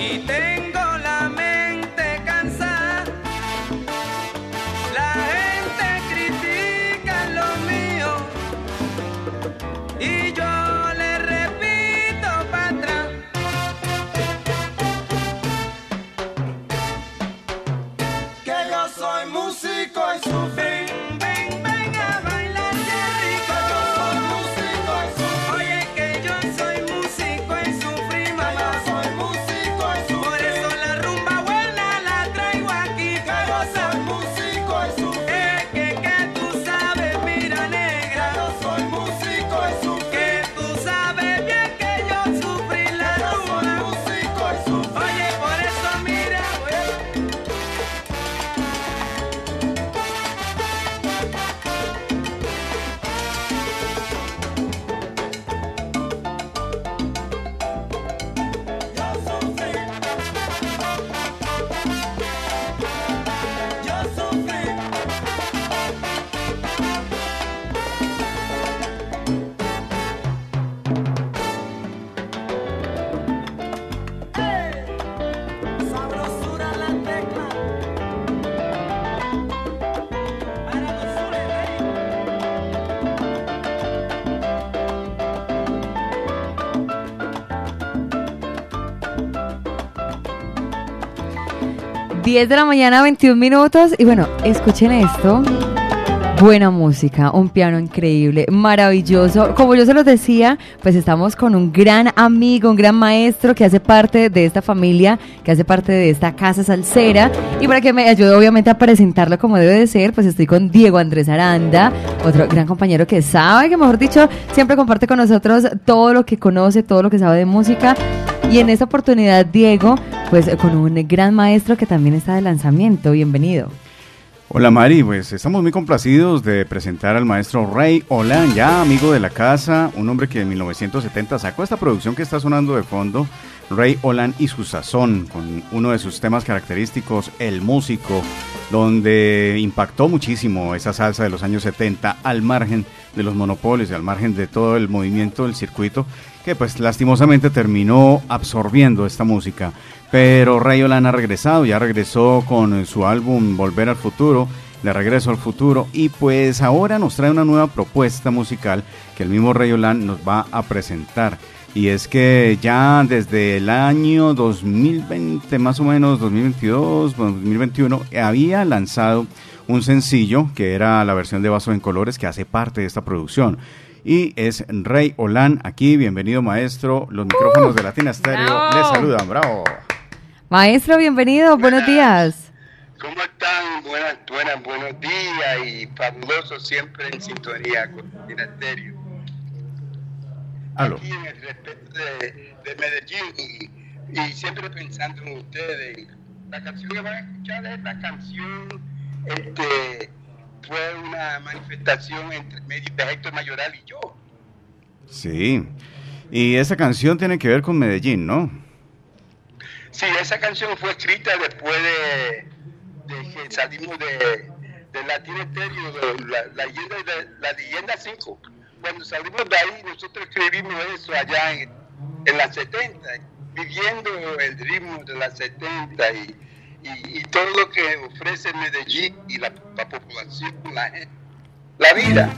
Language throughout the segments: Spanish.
y te 10 de la mañana, 21 minutos. Y bueno, escuchen esto. Buena música, un piano increíble, maravilloso. Como yo se los decía, pues estamos con un gran amigo, un gran maestro que hace parte de esta familia, que hace parte de esta casa salsera. Y para que me ayude obviamente a presentarlo como debe de ser, pues estoy con Diego Andrés Aranda, otro gran compañero que sabe, que mejor dicho, siempre comparte con nosotros todo lo que conoce, todo lo que sabe de música. Y en esta oportunidad, Diego, pues con un gran maestro que también está de lanzamiento. Bienvenido. Hola Mari, pues estamos muy complacidos de presentar al maestro Ray Olan, ya amigo de la casa, un hombre que en 1970 sacó esta producción que está sonando de fondo, Ray Olan y su sazón, con uno de sus temas característicos, El Músico, donde impactó muchísimo esa salsa de los años 70 al margen de los monopolios y al margen de todo el movimiento del circuito, que pues lastimosamente terminó absorbiendo esta música. Pero Ray Olan ha regresado, ya regresó con su álbum Volver al Futuro, de Regreso al Futuro, y pues ahora nos trae una nueva propuesta musical que el mismo Ray Olan nos va a presentar. Y es que ya desde el año 2020, más o menos 2022, 2021, había lanzado un sencillo que era la versión de Vaso en Colores que hace parte de esta producción y es Rey Olan aquí. Bienvenido, maestro. Los micrófonos de Latina Stereo les saludan. Bravo. Maestro, bienvenido, buenos días. ¿Cómo están? Buenas, buenas, buenos días y fabuloso siempre en sintonía con Latina Stereo. Aquí en el respeto de, Medellín y, siempre pensando en ustedes. La canción que van a escuchar es la canción este, fue una manifestación entre medio de Héctor Mayoral y yo. Sí, y esa canción tiene que ver con Medellín, ¿no? Sí, esa canción fue escrita después de, que salimos de, de Latin Estéreo, de la, la, leyenda, de, la leyenda 5. Cuando salimos de ahí, nosotros escribimos eso allá en, en las 70, viviendo el ritmo de las 70 y, y, todo lo que ofrece Medellín y la, población, la, la vida.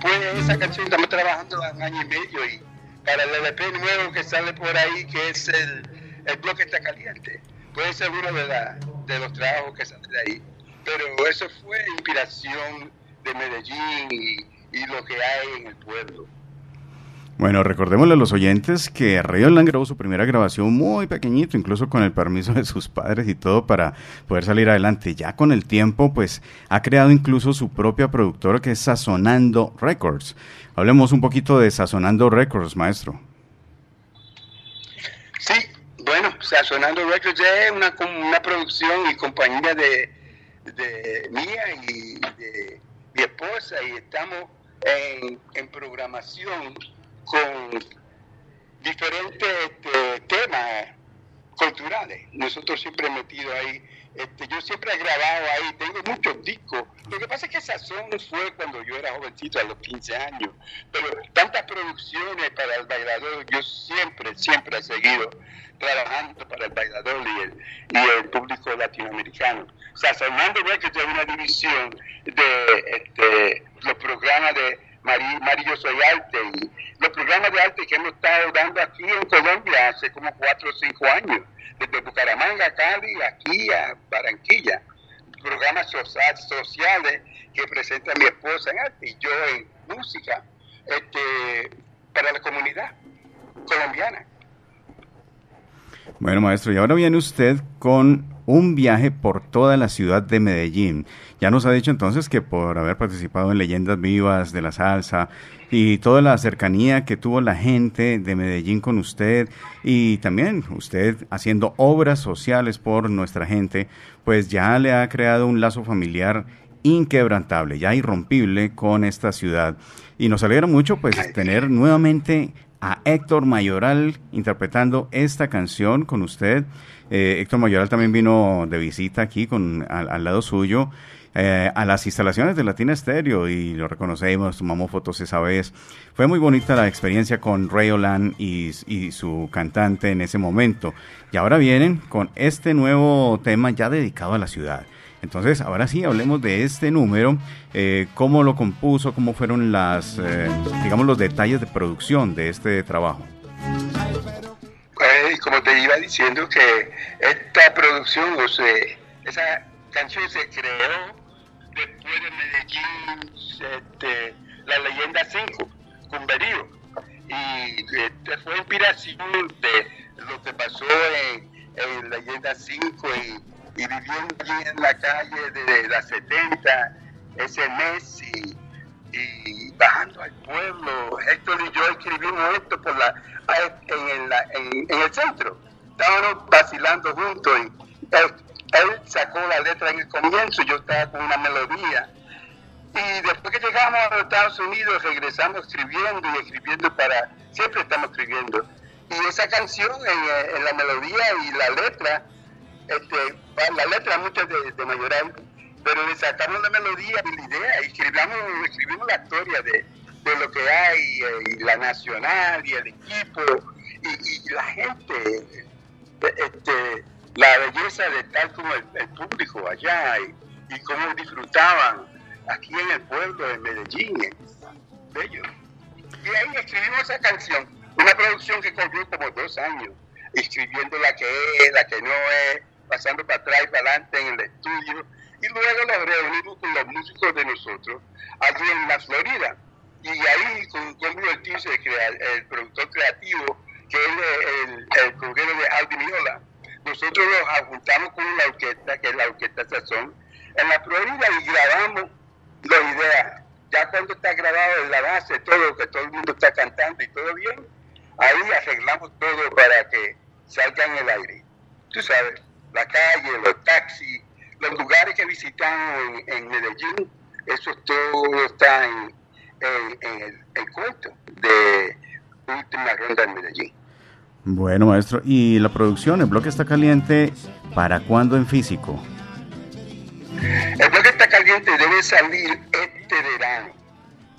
Pues esa canción estamos trabajando un año y medio y para el LP nuevo que sale por ahí, que es el el bloque está caliente. Puede ser uno de, la, de los trabajos que salen de ahí. Pero eso fue inspiración de Medellín y, lo que hay en el pueblo. Bueno, recordémosle a los oyentes que Río Lang grabó su primera grabación muy pequeñito, incluso con el permiso de sus padres y todo para poder salir adelante. Ya con el tiempo, pues ha creado incluso su propia productora que es Sazonando Records. Hablemos un poquito de Sazonando Records, maestro. Sí, bueno, Sazonando Records es una, una producción y compañía de, mía y de mi esposa y estamos en, en programación con diferentes este, temas culturales. Nosotros siempre hemos metido ahí este, yo siempre he grabado ahí, tengo muchos discos. Lo que pasa es que Sazón fue cuando yo era jovencito, a los 15 años. Pero tantas producciones para el bailador, yo siempre, siempre he seguido trabajando para el bailador y el, y el público latinoamericano. Sazonando Records es una división de este, los programas de Mario Yo Soy Arte y los programas de arte que hemos estado dando aquí en Colombia hace como 4 o 5 años desde Bucaramanga, Cali, aquí a Barranquilla, programas sociales que presenta mi esposa en arte y yo en música este, para la comunidad colombiana. Bueno, maestro, y ahora viene usted con un viaje por toda la ciudad de Medellín. Ya nos ha dicho entonces que por haber participado en Leyendas Vivas de la Salsa y toda la cercanía que tuvo la gente de Medellín con usted y también usted haciendo obras sociales por nuestra gente, pues ya le ha creado un lazo familiar inquebrantable, ya irrompible con esta ciudad. Y nos alegra mucho pues tener nuevamente a Héctor Mayoral interpretando esta canción con usted. Eh, Héctor Mayoral también vino de visita aquí con al, lado suyo. Eh, a las instalaciones de Latina Estéreo y lo reconocemos, tomamos fotos esa vez. Fue muy bonita la experiencia con Ray Olan y, y, su cantante en ese momento. Y ahora vienen con este nuevo tema ya dedicado a la ciudad. Entonces, ahora sí, hablemos de este número, eh, cómo lo compuso, cómo fueron las, eh, digamos, los detalles de producción de este trabajo. Pues, como te iba diciendo que esta producción, o sea, esa canción se creó después de Medellín, este, la leyenda 5, Cumberío, y este, fue inspiración de lo que pasó en, en Leyenda 5 y y viviendo allí en la calle de la 70 ese mes y, bajando al pueblo. Héctor y yo escribimos esto por la, en, el, centro. Estábamos vacilando juntos y él, sacó la letra en el comienzo, yo estaba con una melodía. Y después que llegamos a los Estados Unidos regresamos escribiendo y escribiendo para, siempre estamos escribiendo. Y esa canción en la melodía y la letra este, la letra muchas de, de Mayoral, pero le sacamos la melodía y la idea y escribimos, escribimos la historia de, de lo que hay, eh, y la nacional y el equipo y, la gente, este, la belleza de tal como el, público allá y, y, cómo disfrutaban aquí en el pueblo de Medellín. Bello. Y ahí escribimos esa canción, una producción que corrió como dos años, escribiendo la que es, la que no es pasando para atrás y para adelante en el estudio, y luego nos reunimos con los músicos de nosotros allí en la Florida. Y ahí con Gómez Ortiz, el, el, productor creativo, que es el, el, de Alvin Miola, nosotros nos juntamos con la orquesta, que es la Orquesta Sazón, en la Florida y grabamos la idea. Ya cuando está grabado en la base, todo, que todo el mundo está cantando y todo bien, ahí arreglamos todo para que salga en el aire. Tú sabes la calle, los taxis, los lugares que visitamos en, Medellín, eso todo está en, el, cuento de Última Ronda en Medellín. Bueno, maestro, ¿y la producción, el bloque está caliente, para cuándo en físico? El bloque está caliente debe salir este verano.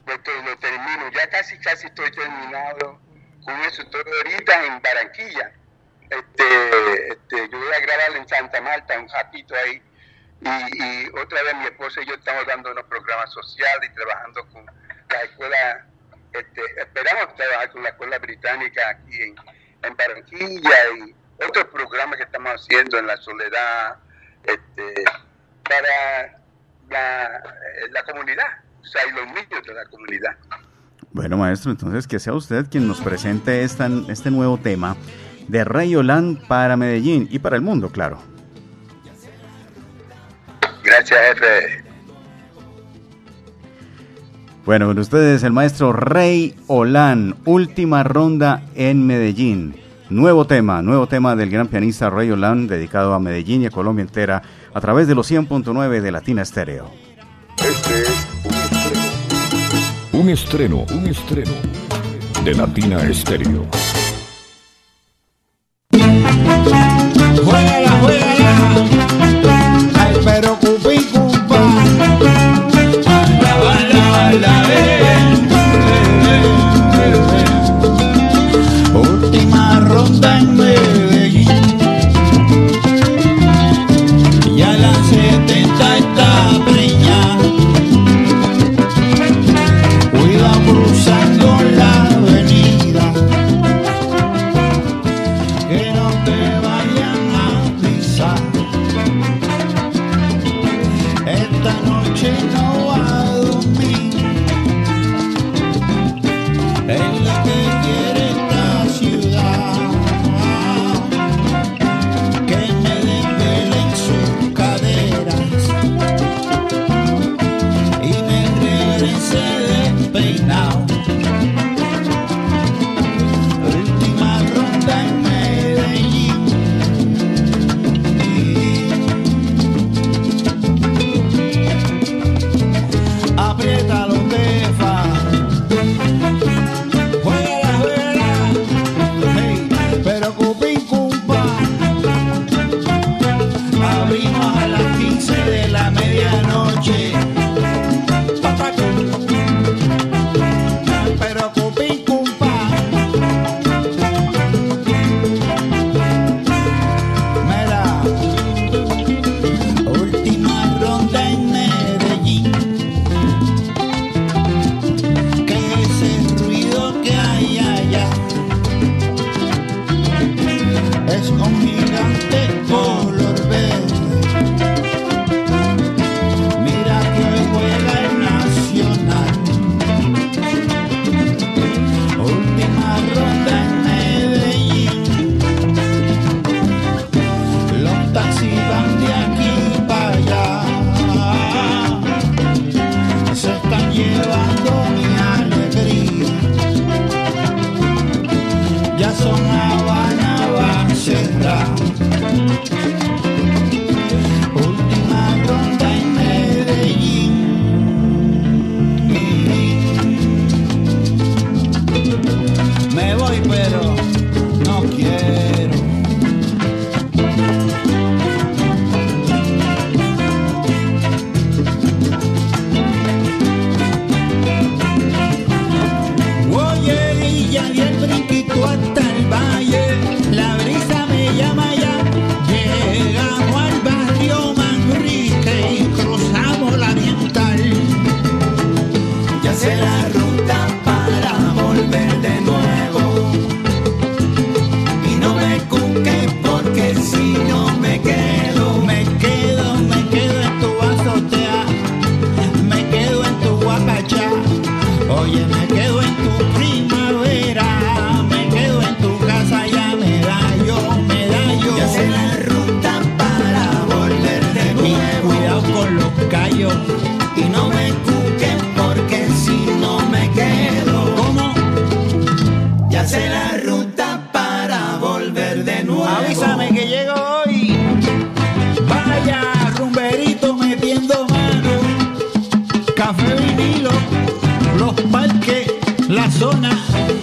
Entonces lo termino, ya casi casi estoy terminado con eso todo ahorita en Barranquilla este, este, yo voy a grabar en Santa Marta un ratito ahí. Y, otra vez mi esposa y yo estamos dando unos programas sociales y trabajando con la escuela, este, esperamos trabajar con la escuela británica aquí en, en Barranquilla y otros programas que estamos haciendo en la soledad este, para la, la comunidad, o sea, y los niños de la comunidad. Bueno, maestro, entonces que sea usted quien nos presente esta, este nuevo tema de Rey Olan para Medellín y para el mundo, claro. Gracias, jefe. Bueno, con ustedes el maestro Rey Olan, última ronda en Medellín. Nuevo tema, nuevo tema del gran pianista Rey Olan, dedicado a Medellín y a Colombia entera, a través de los 100.9 de Latina Estéreo. Este es un estreno, un estreno de Latina Estéreo. Juega, juega, ya son agua, agua, sentado. Oye, me quedo en tu primavera, me quedo en tu casa, ya me da yo, me da yo. Ya sé la ruta para volver de nuevo. cuidado con los callos. Y no me cuquen porque si no me quedo. ¿Cómo? Ya sé la ruta para volver de nuevo. Avísame que llego hoy. Vaya, rumberito metiendo mano. Café vinilo los parques, la zona.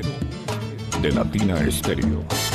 De Latina Estéreo.